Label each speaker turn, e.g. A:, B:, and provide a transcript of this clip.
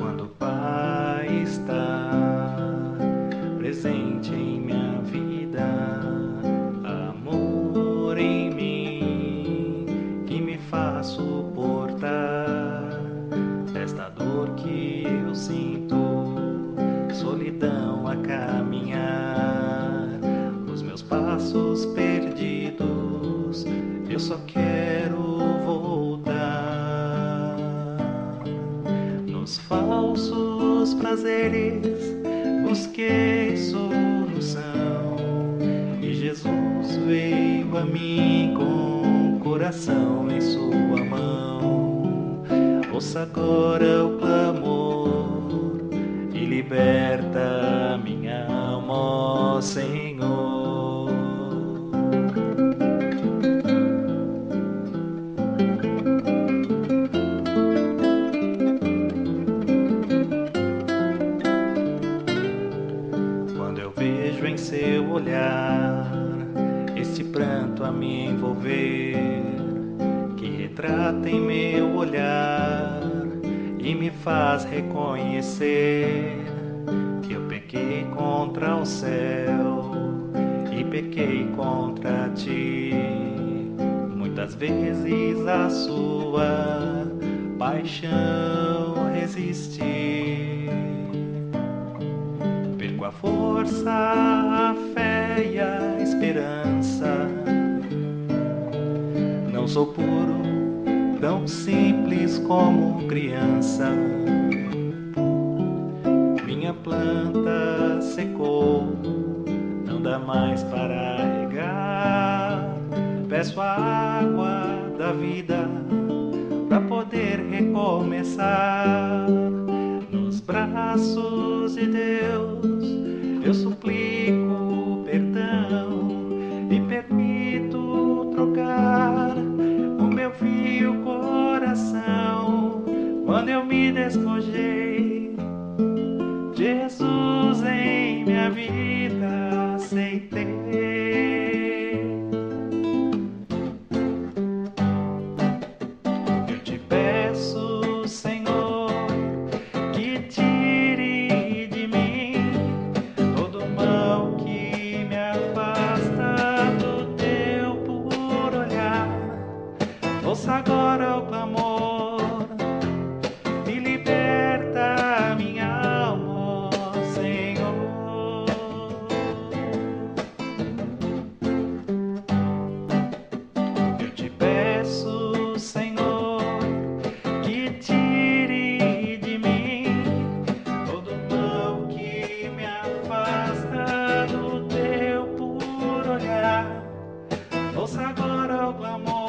A: Quando o Pai está presente em minha vida, amor em mim que me faz suportar esta dor que eu sinto, solidão a caminhar, os meus passos perdidos, eu só quero nos falsos prazeres busquei solução e Jesus veio a mim com o coração em sua mão. Ouça agora o clamor e liberta minha alma, Senhor. Seu olhar este pranto a me envolver, que retrata em meu olhar e me faz reconhecer que eu pequei contra o céu e pequei contra ti. Muitas vezes a sua paixão resisti. Força, a fé e a esperança. Não sou puro, tão simples como criança. Minha planta secou, não dá mais para regar. Peço a água da vida para poder recomeçar nos braços de Deus eu suplico perdão e permito trocar o meu fio coração quando eu me despojei. Jesus em minha vida aceitei. ouça agora o clamor. e liberta minha alma, Senhor. Eu te peço, Senhor, que tire de mim todo mal que me afasta do teu puro olhar. Ouça agora o clamor.